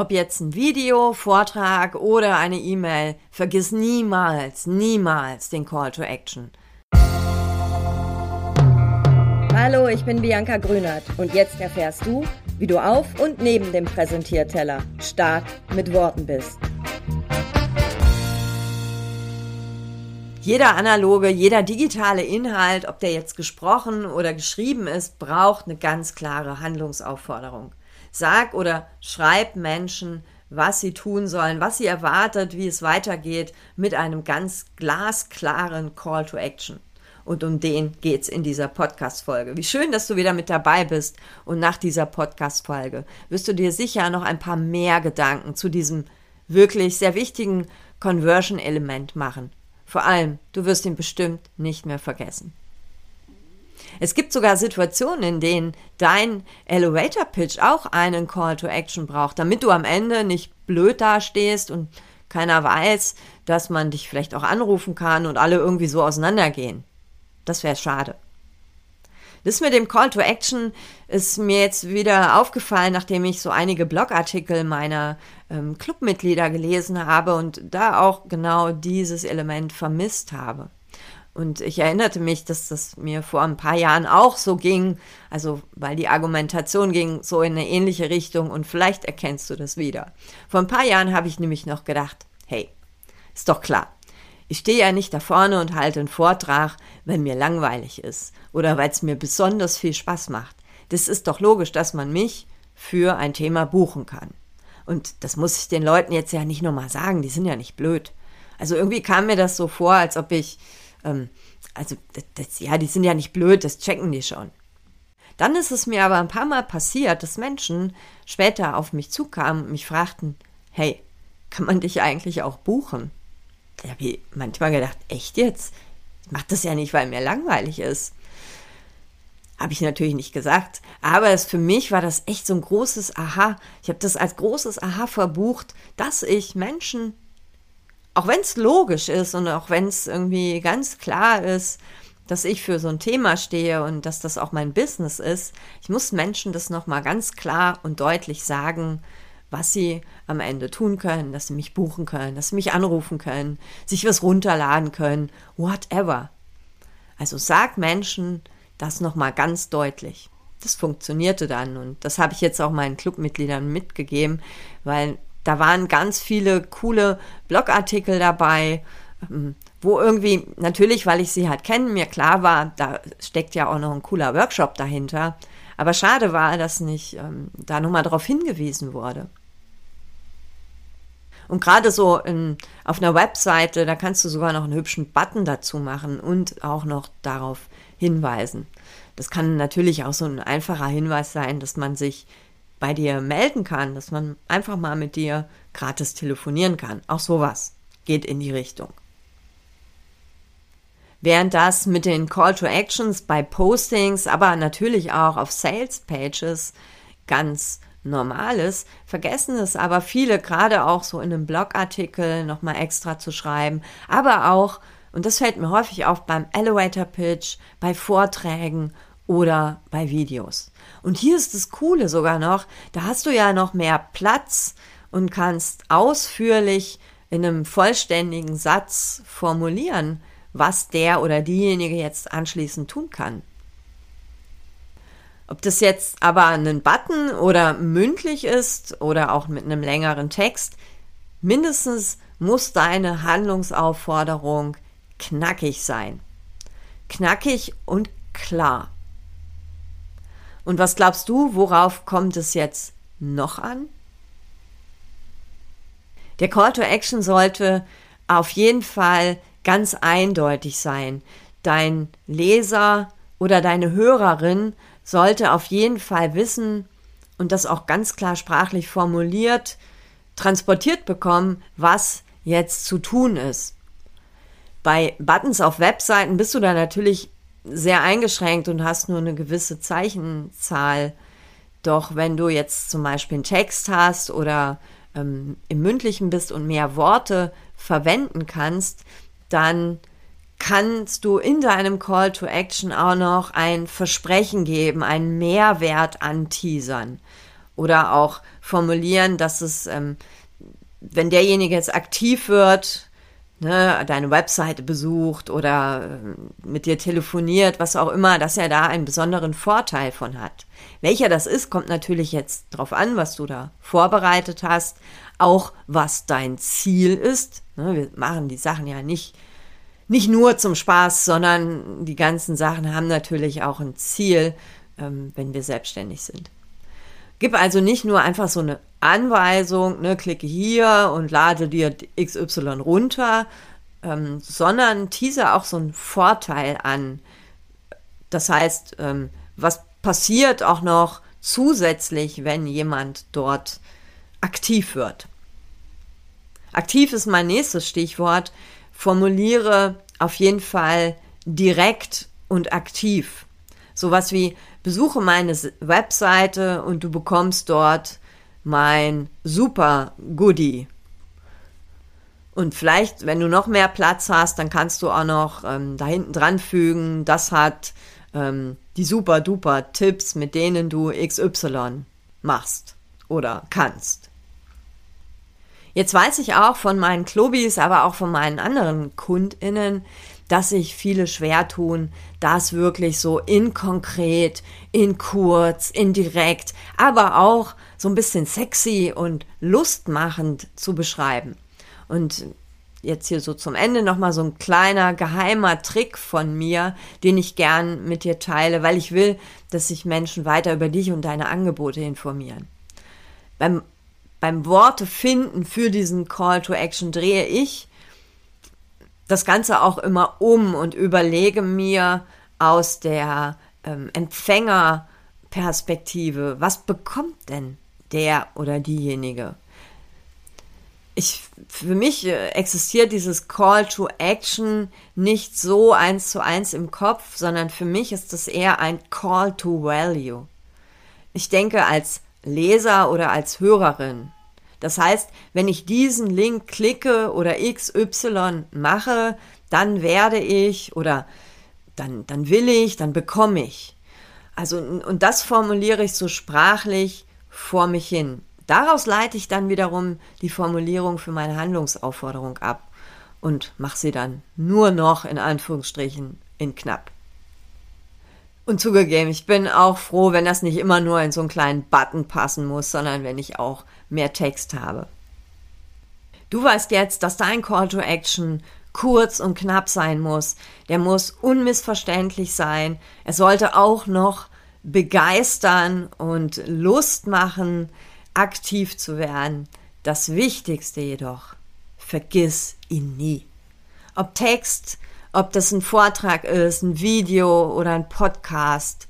Ob jetzt ein Video, Vortrag oder eine E-Mail, vergiss niemals, niemals den Call to Action. Hallo, ich bin Bianca Grünert und jetzt erfährst du, wie du auf und neben dem Präsentierteller stark mit Worten bist. Jeder analoge, jeder digitale Inhalt, ob der jetzt gesprochen oder geschrieben ist, braucht eine ganz klare Handlungsaufforderung. Sag oder schreib Menschen, was sie tun sollen, was sie erwartet, wie es weitergeht, mit einem ganz glasklaren Call to Action. Und um den geht's in dieser Podcast-Folge. Wie schön, dass du wieder mit dabei bist. Und nach dieser Podcast-Folge wirst du dir sicher noch ein paar mehr Gedanken zu diesem wirklich sehr wichtigen Conversion-Element machen. Vor allem, du wirst ihn bestimmt nicht mehr vergessen. Es gibt sogar Situationen, in denen dein Elevator Pitch auch einen Call to Action braucht, damit du am Ende nicht blöd dastehst und keiner weiß, dass man dich vielleicht auch anrufen kann und alle irgendwie so auseinandergehen. Das wäre schade. Das mit dem Call to Action ist mir jetzt wieder aufgefallen, nachdem ich so einige Blogartikel meiner ähm, Clubmitglieder gelesen habe und da auch genau dieses Element vermisst habe. Und ich erinnerte mich, dass das mir vor ein paar Jahren auch so ging, also weil die Argumentation ging so in eine ähnliche Richtung und vielleicht erkennst du das wieder. Vor ein paar Jahren habe ich nämlich noch gedacht, hey, ist doch klar, ich stehe ja nicht da vorne und halte einen Vortrag, wenn mir langweilig ist oder weil es mir besonders viel Spaß macht. Das ist doch logisch, dass man mich für ein Thema buchen kann. Und das muss ich den Leuten jetzt ja nicht nochmal sagen, die sind ja nicht blöd. Also irgendwie kam mir das so vor, als ob ich ähm, also, das, ja, die sind ja nicht blöd, das checken die schon. Dann ist es mir aber ein paar Mal passiert, dass Menschen später auf mich zukamen und mich fragten, hey, kann man dich eigentlich auch buchen? Da habe ich manchmal gedacht, echt jetzt? Ich mache das ja nicht, weil mir langweilig ist. Habe ich natürlich nicht gesagt. Aber es, für mich war das echt so ein großes Aha. Ich habe das als großes Aha verbucht, dass ich Menschen auch wenn es logisch ist und auch wenn es irgendwie ganz klar ist, dass ich für so ein Thema stehe und dass das auch mein Business ist, ich muss Menschen das nochmal ganz klar und deutlich sagen, was sie am Ende tun können, dass sie mich buchen können, dass sie mich anrufen können, sich was runterladen können, whatever. Also sag Menschen das nochmal ganz deutlich. Das funktionierte dann und das habe ich jetzt auch meinen Clubmitgliedern mitgegeben, weil da waren ganz viele coole Blogartikel dabei, ähm, wo irgendwie, natürlich, weil ich sie halt kenne, mir klar war, da steckt ja auch noch ein cooler Workshop dahinter. Aber schade war, dass nicht ähm, da nochmal darauf hingewiesen wurde. Und gerade so in, auf einer Webseite, da kannst du sogar noch einen hübschen Button dazu machen und auch noch darauf hinweisen. Das kann natürlich auch so ein einfacher Hinweis sein, dass man sich bei dir melden kann, dass man einfach mal mit dir gratis telefonieren kann. Auch sowas geht in die Richtung. Während das mit den Call to Actions bei Postings, aber natürlich auch auf Sales Pages ganz normal ist, vergessen es aber viele, gerade auch so in einem Blogartikel nochmal extra zu schreiben, aber auch, und das fällt mir häufig auf beim Elevator Pitch, bei Vorträgen oder bei Videos. Und hier ist das Coole sogar noch, da hast du ja noch mehr Platz und kannst ausführlich in einem vollständigen Satz formulieren, was der oder diejenige jetzt anschließend tun kann. Ob das jetzt aber ein Button oder mündlich ist oder auch mit einem längeren Text, mindestens muss deine Handlungsaufforderung knackig sein. Knackig und klar. Und was glaubst du, worauf kommt es jetzt noch an? Der Call to Action sollte auf jeden Fall ganz eindeutig sein. Dein Leser oder deine Hörerin sollte auf jeden Fall wissen und das auch ganz klar sprachlich formuliert, transportiert bekommen, was jetzt zu tun ist. Bei Buttons auf Webseiten bist du da natürlich sehr eingeschränkt und hast nur eine gewisse Zeichenzahl. Doch wenn du jetzt zum Beispiel einen Text hast oder ähm, im mündlichen bist und mehr Worte verwenden kannst, dann kannst du in deinem Call to Action auch noch ein Versprechen geben, einen Mehrwert anteasern. Oder auch formulieren, dass es, ähm, wenn derjenige jetzt aktiv wird, ne, deine Webseite besucht oder äh, mit dir telefoniert, was auch immer, dass er da einen besonderen Vorteil von hat. Welcher das ist, kommt natürlich jetzt drauf an, was du da vorbereitet hast, auch was dein Ziel ist. Ne, wir machen die Sachen ja nicht nicht nur zum Spaß, sondern die ganzen Sachen haben natürlich auch ein Ziel, ähm, wenn wir selbstständig sind. Gib also nicht nur einfach so eine Anweisung, ne, klicke hier und lade dir XY runter, ähm, sondern teaser auch so einen Vorteil an. Das heißt, ähm, was passiert auch noch zusätzlich, wenn jemand dort aktiv wird? Aktiv ist mein nächstes Stichwort. Formuliere auf jeden Fall direkt und aktiv. Sowas wie besuche meine Webseite und du bekommst dort mein super Goodie. Und vielleicht, wenn du noch mehr Platz hast, dann kannst du auch noch ähm, da hinten dran fügen, das hat ähm, die super duper Tipps, mit denen du XY machst oder kannst. Jetzt weiß ich auch von meinen Klobis, aber auch von meinen anderen KundInnen, dass sich viele schwer tun, das wirklich so in konkret, in kurz, in direkt, aber auch so ein bisschen sexy und lustmachend zu beschreiben. Und jetzt hier so zum Ende nochmal so ein kleiner geheimer Trick von mir, den ich gern mit dir teile, weil ich will, dass sich Menschen weiter über dich und deine Angebote informieren. Beim, beim Worte finden für diesen Call to Action drehe ich das Ganze auch immer um und überlege mir aus der ähm, Empfängerperspektive, was bekommt denn der oder diejenige? Ich, für mich äh, existiert dieses Call to Action nicht so eins zu eins im Kopf, sondern für mich ist es eher ein Call to Value. Ich denke als Leser oder als Hörerin das heißt, wenn ich diesen Link klicke oder XY mache, dann werde ich oder dann, dann will ich, dann bekomme ich. Also, und das formuliere ich so sprachlich vor mich hin. Daraus leite ich dann wiederum die Formulierung für meine Handlungsaufforderung ab und mache sie dann nur noch in Anführungsstrichen in knapp. Und zugegeben, ich bin auch froh, wenn das nicht immer nur in so einen kleinen Button passen muss, sondern wenn ich auch mehr Text habe. Du weißt jetzt, dass dein Call to Action kurz und knapp sein muss. Der muss unmissverständlich sein. Er sollte auch noch begeistern und Lust machen, aktiv zu werden. Das Wichtigste jedoch, vergiss ihn nie. Ob Text, ob das ein Vortrag ist, ein Video oder ein Podcast.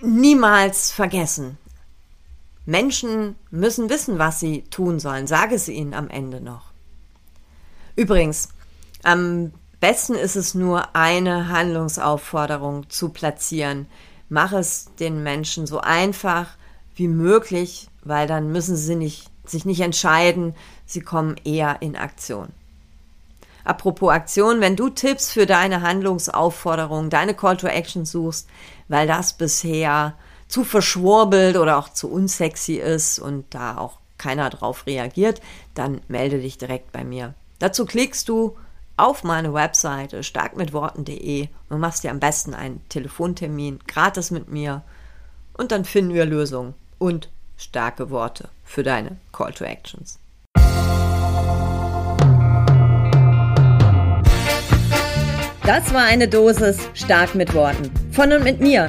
Niemals vergessen. Menschen müssen wissen, was sie tun sollen. Sage es ihnen am Ende noch. Übrigens, am besten ist es nur eine Handlungsaufforderung zu platzieren. Mach es den Menschen so einfach wie möglich, weil dann müssen sie nicht, sich nicht entscheiden, sie kommen eher in Aktion. Apropos Aktion, wenn du Tipps für deine Handlungsaufforderung, deine Call to Action suchst, weil das bisher zu verschwurbelt oder auch zu unsexy ist und da auch keiner drauf reagiert, dann melde dich direkt bei mir. Dazu klickst du auf meine Webseite starkmitworten.de und machst dir am besten einen Telefontermin gratis mit mir und dann finden wir Lösungen und starke Worte für deine Call to Actions. Das war eine Dosis stark mit Worten. Von und mit mir.